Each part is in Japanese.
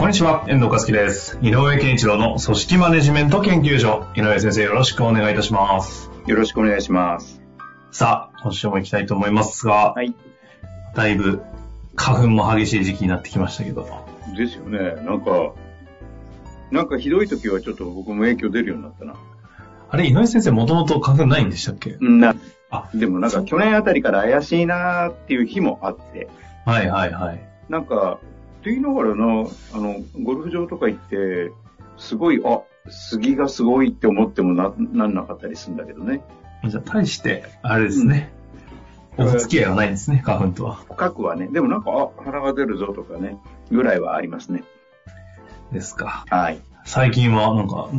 こんにちは、遠藤和樹です。井上健一郎の組織マネジメント研究所。井上先生、よろしくお願いいたします。よろしくお願いします。さあ、今週も行きたいと思いますが、はい。だいぶ花粉も激しい時期になってきましたけど。ですよね。なんか、なんかひどい時はちょっと僕も影響出るようになったな。あれ、井上先生、もともと花粉ないんでしたっけ？うんな、あ、でもなんか去年あたりから怪しいなーっていう日もあって、はいはいはい。なんか、って言いながらな、あの、ゴルフ場とか行って、すごい、あ、杉がすごいって思ってもな、なんなかったりするんだけどね。じゃあ、対して、あれですね。うんお付き合いはないんですね、花粉とは。深くはね。でもなんか、あ、鼻が出るぞとかね、ぐらいはありますね。ですか。はい。最近は、なんか、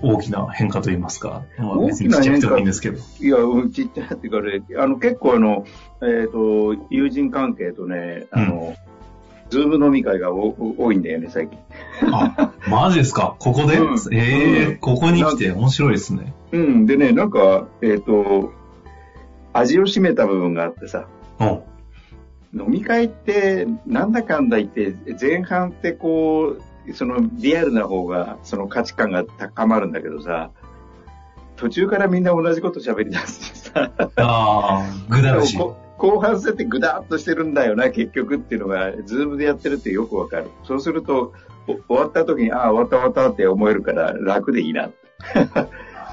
大きな変化といいますか。まあ、大別きな変化いいんですけど。いや、うんちっちゃいっていうかね、あの、結構あの、えっ、と、友人関係とね、あの、ズーム飲み会がお多いんだよね、最近。あ、マジですか？ここで、うんええうんここに来て面白いですね。うん、でね、なんか、えっ、と、味を占めた部分があってさ、うん。飲み会って、なんだかんだ言って、前半ってこう、そのリアルな方が、その価値観が高まるんだけどさ、途中からみんな同じこと喋り出してさ、ああ、ぐだるし。こ後半戦ってぐだっとしてるんだよな、結局っていうのが、ズームでやってるってよくわかる。そうすると、お終わった時に、ああ、終わった終わったって思えるから楽でいいな。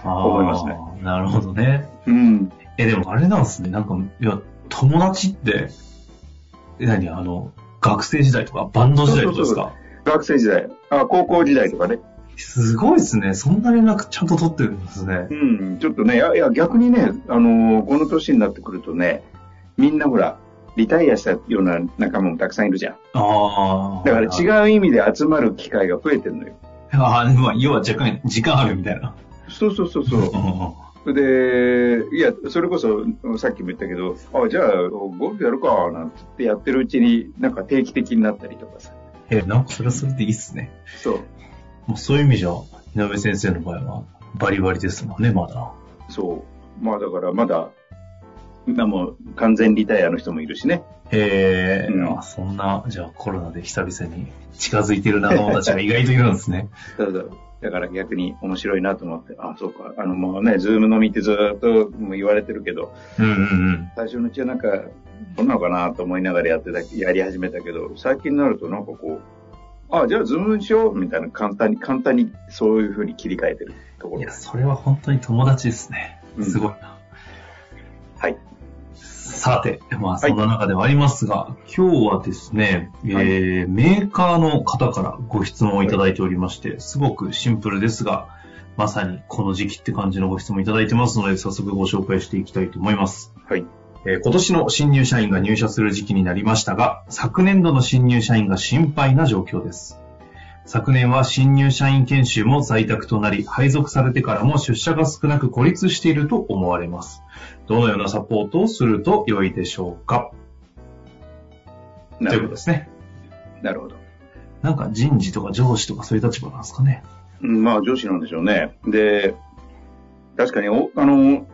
思いますねなるほどね。うん。え、でもあれなんですね。なんか、いや、友達って、え、何？あの、学生時代とか、バンド時代とかですか？学生時代、あ高校時代とかね。すごいですね。そんな連絡ちゃんと取ってるんですねう。ん。ちょっとね、いや、いや逆にね、あのーこの年になってくるとね、みんなほら、リタイアしたような仲間もたくさんいるじゃん。ああ。だからう。違う意味で集まる機会が増えてるのよ。ああ、まあ、要は若干時間あるみたいな。そうそうそうそう。で、いや、それこそ、さっきも言ったけど、あ、じゃあ、ゴルフやるか、なんつってやってるうちに、なんか定期的になったりとかさ。え、なんかそれはそれでいいっすね。そう。もうそういう意味じゃ、井上先生の場合は、バリバリですもんね、まだ。そう。まあだから、まだ、今もう完全リタイアの人もいるしね。へえ、うんあそんな、じゃあコロナで久々に近づいてる仲間たちが意外といるんですね。ただ、だから逆に面白いなと思って、あ、そうか。あの、もうね、ズーム飲みってずっともう言われてるけど、うんうんうん。最初のうちはなんか、どんなのかなと思いながらやってた、やり始めたけど、最近になるとなんかこう、あ、じゃあズームにしようみたいな簡単に、簡単にそういう風に切り替えてるところいや、それは本当に友達ですね。うんすごいな。はい。さて、まあそんな中ではありますが、今日はですね、えーメーカーの方からご質問をいただいておりまして、すごくシンプルですが、まさにこの時期って感じのご質問いただいてますので、早速ご紹介していきたいと思います。はい。えー今年の新入社員が入社する時期になりましたが、昨年度の新入社員が心配な状況です。昨年は新入社員研修も在宅となり、配属されてからも出社が少なく孤立していると思われます。どのようなサポートをすると良いでしょうか？ということなるほどですね。なるほど。なんか人事とか上司とかそういう立場なんですかね？うんまあ、上司なんでしょうね。で、確かにお、あの、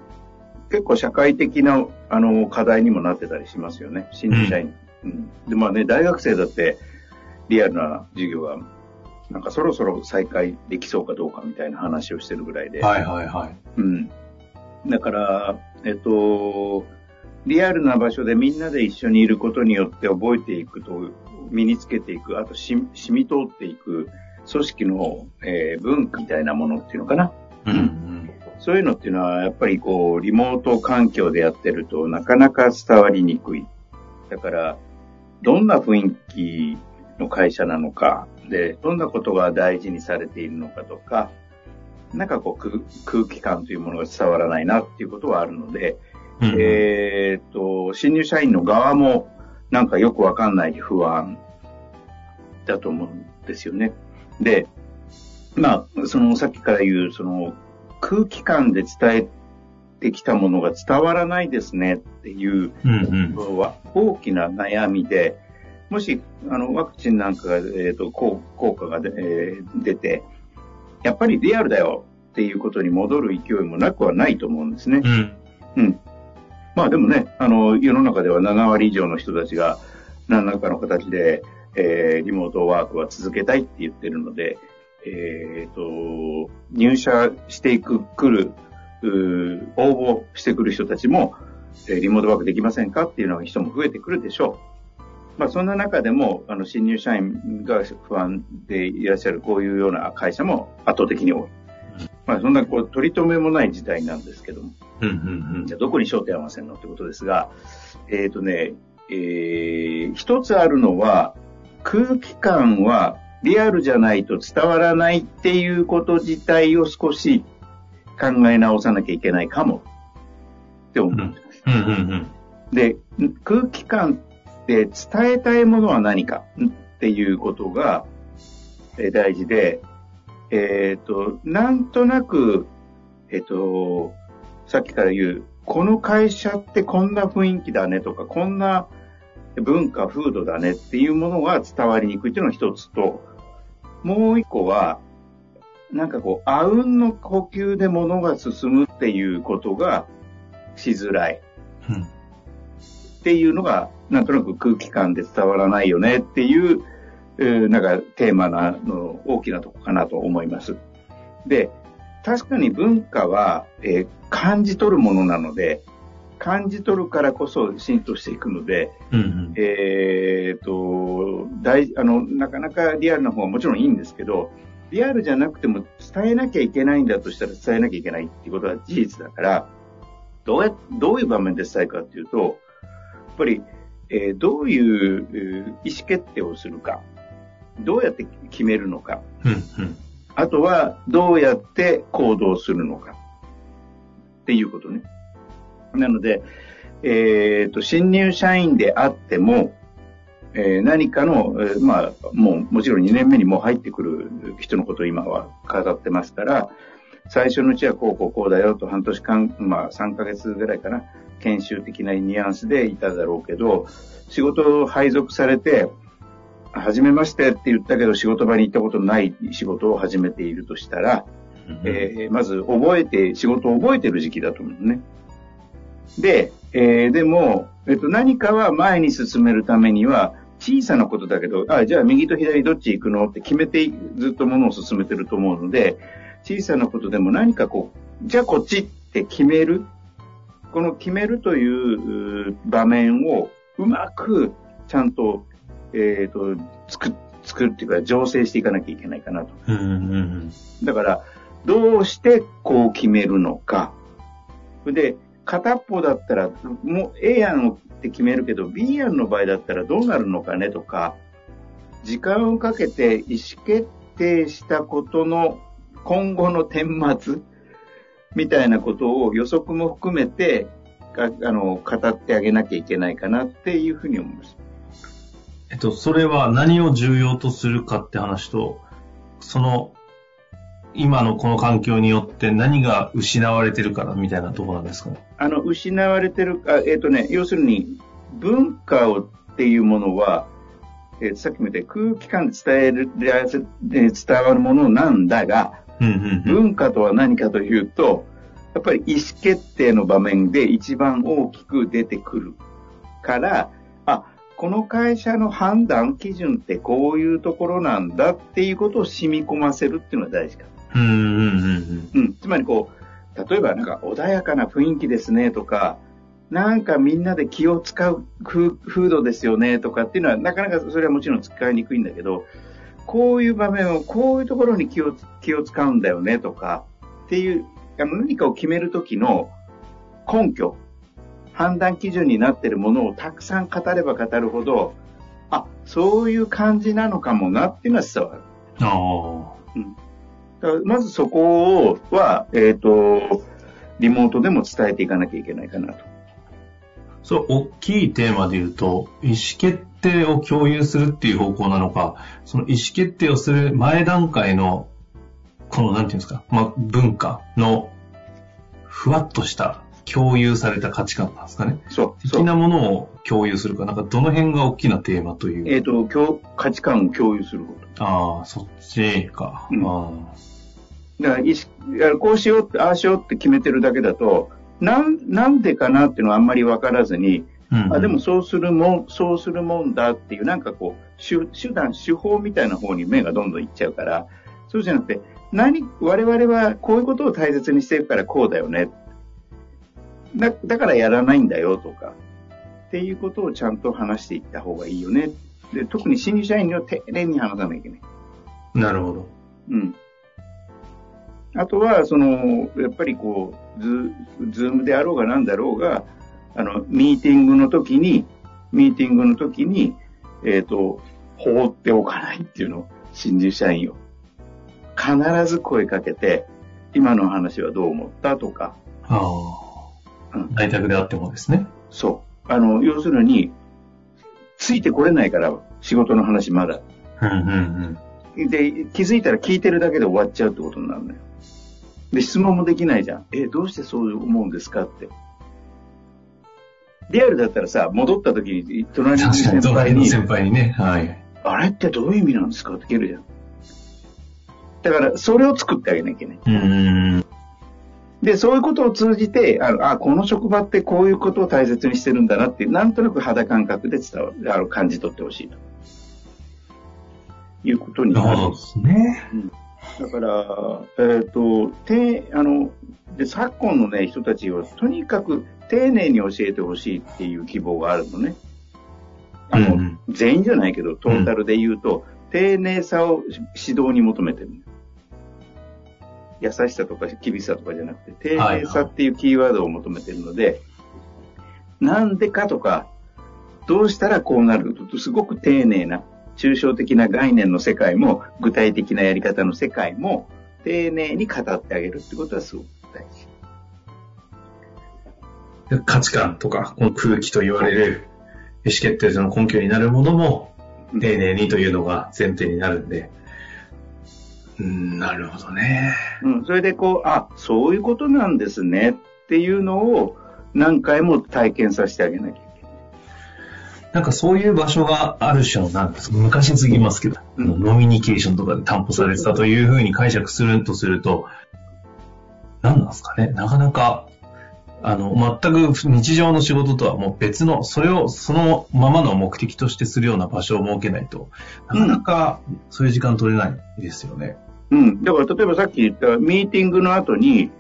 結構社会的な、あの、課題にもなってたりしますよね。新入社員。うんで、まあね、大学生だって、リアルな授業が、なんかそろそろ再開できそうかどうかみたいな話をしてるぐらいで。はいはいはい。うん。だから、えっと、リアルな場所でみんなで一緒にいることによって覚えていくと、身につけていく、あとし染み通っていく組織の、えー文化みたいなものっていうのかな。うんうん。そういうのっていうのは、やっぱりこう、リモート環境でやってるとなかなか伝わりにくい。だから、どんな雰囲気の会社なのか、で、どんなことが大事にされているのかとか、なんかこう空空気感というものが伝わらないなっていうことはあるので、うんえーっと、新入社員の側も、なんかよくわかんない不安だと思うんですよね。で、まあ、そのさっきから言う、その空気感で伝えてきたものが伝わらないですねっていうのは大きな悩みで、もしあのワクチンなんかが、えーと、効果がで、えー、出て、やっぱりリアルだよっていうことに戻る勢いもなくはないと思うんですね。うん。うん。まあでもね、あの、世の中では7割以上の人たちが何らかの形で、えー、リモートワークは続けたいって言ってるので、えっ、ー、と、入社していく、来る、応募してくる人たちも、えー、リモートワークできませんかっていうのは人も増えてくるでしょう。まあ、そんな中でも、あの、新入社員が不安でいらっしゃるこういうような会社も圧倒的に多い。まあ、そんなこう取り留めもない時代なんですけども、うんうんうん、じゃあどこに焦点合わせるのってことですが、えっ、ー、とね、えー、一つあるのは、空気感はリアルじゃないと伝わらないっていうこと自体を少し考え直さなきゃいけないかもって思ってます。うんうんうん、で、空気感って伝えたいものは何かっていうことが大事で、えっ、ー、と、なんとなく、えっ、ー、と、さっきから言う、この会社ってこんな雰囲気だねとか、こんな文化、風土だねっていうものが伝わりにくいっていうのが一つと、もう一個は、なんかこう、あうんの呼吸で物が進むっていうことがしづらい。うん、っていうのが、なんとなく空気感で伝わらないよねっていうなんかテーマなの大きなとこかなと思います。で、確かに文化は、えー、感じ取るものなので、感じ取るからこそ浸透していくので、うんうん、えっ、と、大、あの、なかなかリアルな方はもちろんいいんですけど、リアルじゃなくても伝えなきゃいけないんだとしたら伝えなきゃいけないっていうことは事実だから、どうや、どういう場面で伝えるかっていうと、やっぱり、えー、どういう意思決定をするか。どうやって決めるのか、うんうん、あとはどうやって行動するのかっていうことね。なので、えっ、ー、と、新入社員であっても、えー、何かの、えー、まあ、もう、もちろん2年目にもう入ってくる人のことを今は語ってますから、最初のうちはこうこうこうだよと半年間、まあ3ヶ月ぐらいかな、研修的なニュアンスでいただろうけど、仕事を配属されて、初めましてって言ったけど仕事場に行ったことない仕事を始めているとしたら、うん、えー、まず覚えて、仕事を覚えてる時期だと思うね。で、えー、でも、えっと、何かは前に進めるためには、小さなことだけど、あ、じゃあ右と左どっち行くのって決めてずっとものを進めてると思うので、小さなことでも何かこう、じゃあこっちって決める。この決めるという場面をうまくちゃんとえっ、ー、と、作、作るっていうか、醸成していかなきゃいけないかなと。うんうんうん、だから、どうしてこう決めるのか。で、片っぽだったら、もう A 案って決めるけど、B 案の場合だったらどうなるのかねとか、時間をかけて意思決定したことの今後の顛末みたいなことを予測も含めて、あの、語ってあげなきゃいけないかなっていうふうに思います。えっと、それは何を重要とするかって話と、その、今のこの環境によって何が失われてるからみたいなところなんですかね？あの、失われてる、あえっ、とね、要するに、文化をっていうものは、えー、さっきも言った空気感で伝える、伝わるものなんだが、文化とは何かというと、やっぱり意思決定の場面で一番大きく出てくるから、この会社の判断基準ってこういうところなんだっていうことを染み込ませるっていうのが大事か。うんうんうんうん。つまりこう、例えばなんか穏やかな雰囲気ですねとか、なんかみんなで気を使う風土ですよねとかっていうのはなかなかそれはもちろん使いにくいんだけど、こういう場面をこういうところに気を気を使うんだよねとかっていう、あの何かを決めるときの根拠判断基準になっているものをたくさん語れば語るほど、あ、そういう感じなのかもなっていうのは伝わる。あうん、だまずそこは、えっ、ー、と、リモートでも伝えていかなきゃいけないかなと。そう、大きいテーマで言うと、意思決定を共有するっていう方向なのか、その意思決定をする前段階の、この、なんていうんですか、まあ、文化の、ふわっとした共有された価値観なんですかね。そう。的なものを共有するか、なんかどの辺が大きなテーマという。えっ、ー、と、価値観を共有すること。ああ、そっちか。うん、あだから意識、こうしようって、ああしようって決めてるだけだと、なん、なんでかなっていうのはあんまりわからずに、うんうん、あ、でもそうするもん、そうするもんだっていう、なんかこう、手手段、手法みたいな方に目がどんどんいっちゃうから、そうじゃなくて、何、我々はこういうことを大切にしてるからこうだよね。だだからやらないんだよとか、っていうことをちゃんと話していった方がいいよね。で、特に新入社員には丁寧に話さなきゃいけない。なるほど。うん。あとは、その、やっぱりこう、ズズームであろうが何だろうが、あの、ミーティングの時に、ミーティングの時に、えっ、ー、と、放っておかないっていうのを、新入社員を。必ず声かけて、今の話はどう思ったとか。ああ。うん。在宅であってもですね。そう。あの、要するに、ついてこれないから、仕事の話まだ。うんうんうん。で、気づいたら聞いてるだけで終わっちゃうってことになるのよ。で、質問もできないじゃん。え、どうしてそう思うんですかって。リアルだったらさ、戻った時に、隣の先輩に。先輩にね。はい。あれってどういう意味なんですかって聞けるじゃん。だから、それを作ってあげなきゃいけない。うん。で、そういうことを通じて、あのあ、この職場ってこういうことを大切にしてるんだなってなんとなく肌感覚で伝わる、あの感じ取ってほしいと。いうことになる。そうですね。うんだから、えっ、ー、と、て、あの、で、昨今のね、人たちをとにかく丁寧に教えてほしいっていう希望があるのね。あの、うん、全員じゃないけど、トータルで言うと、うん、丁寧さを指導に求めてる。優しさとか厳しさとかじゃなくて、丁寧さっていうキーワードを求めてるので、はいはい、なんでかとか、どうしたらこうなると、すごく丁寧な抽象的な概念の世界も、具体的なやり方の世界も、丁寧に語ってあげるってことはすごく大事。価値観とか、この空気と言われる意思決定の根拠になるものも、丁寧にというのが前提になるんで。うん、なるほどね。うん、それでこう、あ、そういうことなんですねっていうのを何回も体験させてあげなきゃなんかそういう場所がある種の、なんです昔すぎますけど、うん、ノミニケーションとかで担保されてたというふうに解釈するとすると、何なんですかね？なかなか、あの、全く日常の仕事とはもう別の、それをそのままの目的としてするような場所を設けないと、なかなかそういう時間取れないですよね。うん。だから例えばさっき言ったミーティングの後に、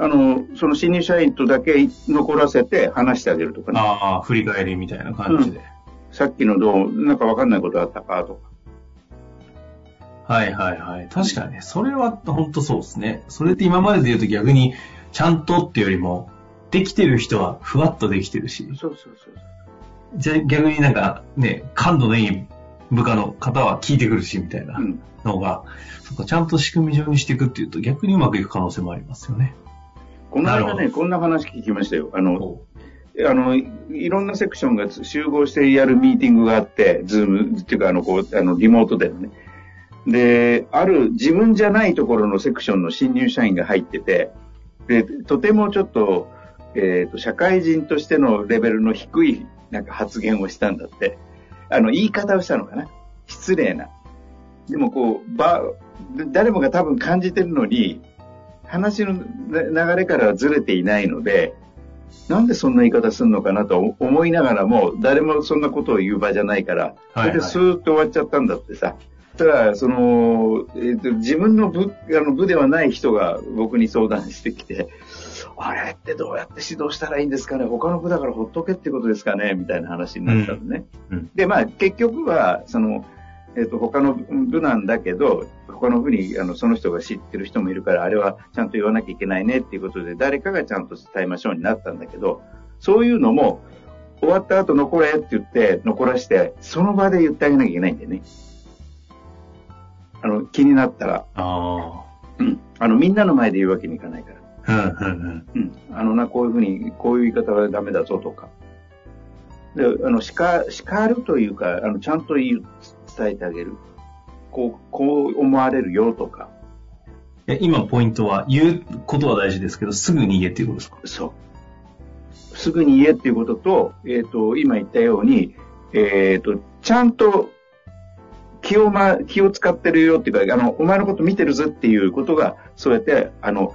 あの、その新入社員とだけ残らせて話してあげるとかね。ああ、振り返りみたいな感じで。うん、さっきのどう、なんかわかんないことあったかとか。はいはいはい。確かにね、それは本当そうですね。それって今までで言うと逆に、ちゃんとっていうよりも、できてる人はふわっとできてるし。そうそうそう。じゃあ逆になんかね、感度のいい部下の方は聞いてくるし、みたいなのが、うん、そかちゃんと仕組み上にしていくっていうと逆にうまくいく可能性もありますよね。この間ね、こんな話聞きましたよ。あの、あの、いろんなセクションが集合してやるミーティングがあって、 Zoomっていうか、あの、こう、あの、リモートでのね。で、ある自分じゃないところのセクションの新入社員が入ってて、で、とてもちょっと、えっ、ー、と、社会人としてのレベルの低い、なんか発言をしたんだって。あの、言い方をしたのかな失礼な。でもこう、ば、誰もが多分感じてるのに、話の流れからはずれていないので、なんでそんな言い方するのかなと思いながらも、誰もそんなことを言う場じゃないから、それでスーッと終わっちゃったんだってさ。ただ、その、えーと、自分の部あの部ではない人が僕に相談してきて、あれってどうやって指導したらいいんですかね？他の部だからほっとけってことですかね？みたいな話になったのね。うん。うん、で、まあ結局は、その、えっ、ー、と、他の部なんだけど、他の部にあのその人が知ってる人もいるから、あれはちゃんと言わなきゃいけないねっていうことで、誰かがちゃんと伝えましょうになったんだけど、そういうのも、終わった後残れって言って残らして、その場で言ってあげなきゃいけないんだよね。あの、気になったら。ああ。うん。あの、みんなの前で言うわけにいかないから。うん、うん、うん。あのな、こういうふうに、こういう言い方はダメだぞとか。であの叱叱るというかあのちゃんと言う伝えてあげる。こうこう思われるよとか。え今ポイントは言うことは大事ですけど、すぐに言えっていうことですか？そう。すぐに言えっていうことと,、えー、と今言ったように、えー、とちゃんと気を,、ま、気を使ってるよっていうかあのお前のこと見てるぞっていうことがそうやってあの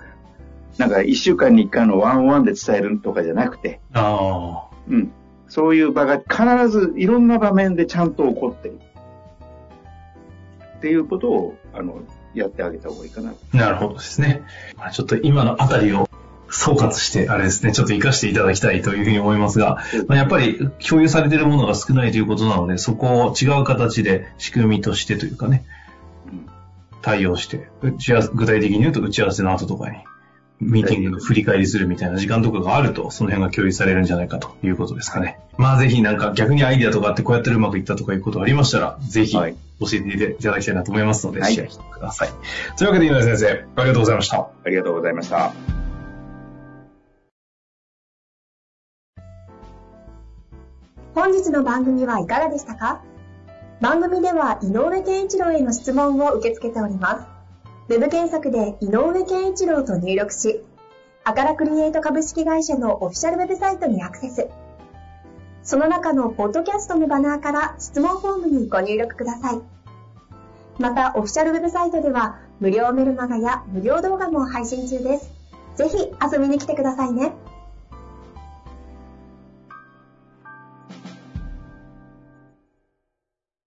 なんか一週間に一回のワンワンで伝えるとかじゃなくて、あうん、そういう場が必ずいろんな場面でちゃんと起こってる。っていうことを、あの、やってあげた方がいいかな。あ、なるほどですね。まあちょっと今のあたりを総括して、あれですね、ちょっと活かしていただきたいというふうに思いますが、まあ、やっぱり共有されているものが少ないということなので、そこを違う形で仕組みとしてというかね、うん対応して、打ち合わせ具体的に言うと打ち合わせの後とかに、ミーティングの振り返りするみたいな時間とかがあると、その辺が共有されるんじゃないかということですかね。まあぜひなんか逆にアイディアとかあってこうやってうまくいったとかいうことありましたら、ぜひ教はいえていただきたいなと思いますので、はいシェアしてください。というわけで、井上先生、ありがとうございました。ありがとうございました。本日の番組はいかがでしたか？番組では井上健一郎への質問を受け付けております。ウェブ検索で井上健一郎と入力し、アカラクリエイト株式会社のオフィシャルウェブサイトにアクセス。その中のポッドキャストのバナーから質問フォームにご入力ください。また、オフィシャルウェブサイトでは無料メルマガや無料動画も配信中です。ぜひ遊びに来てくださいね。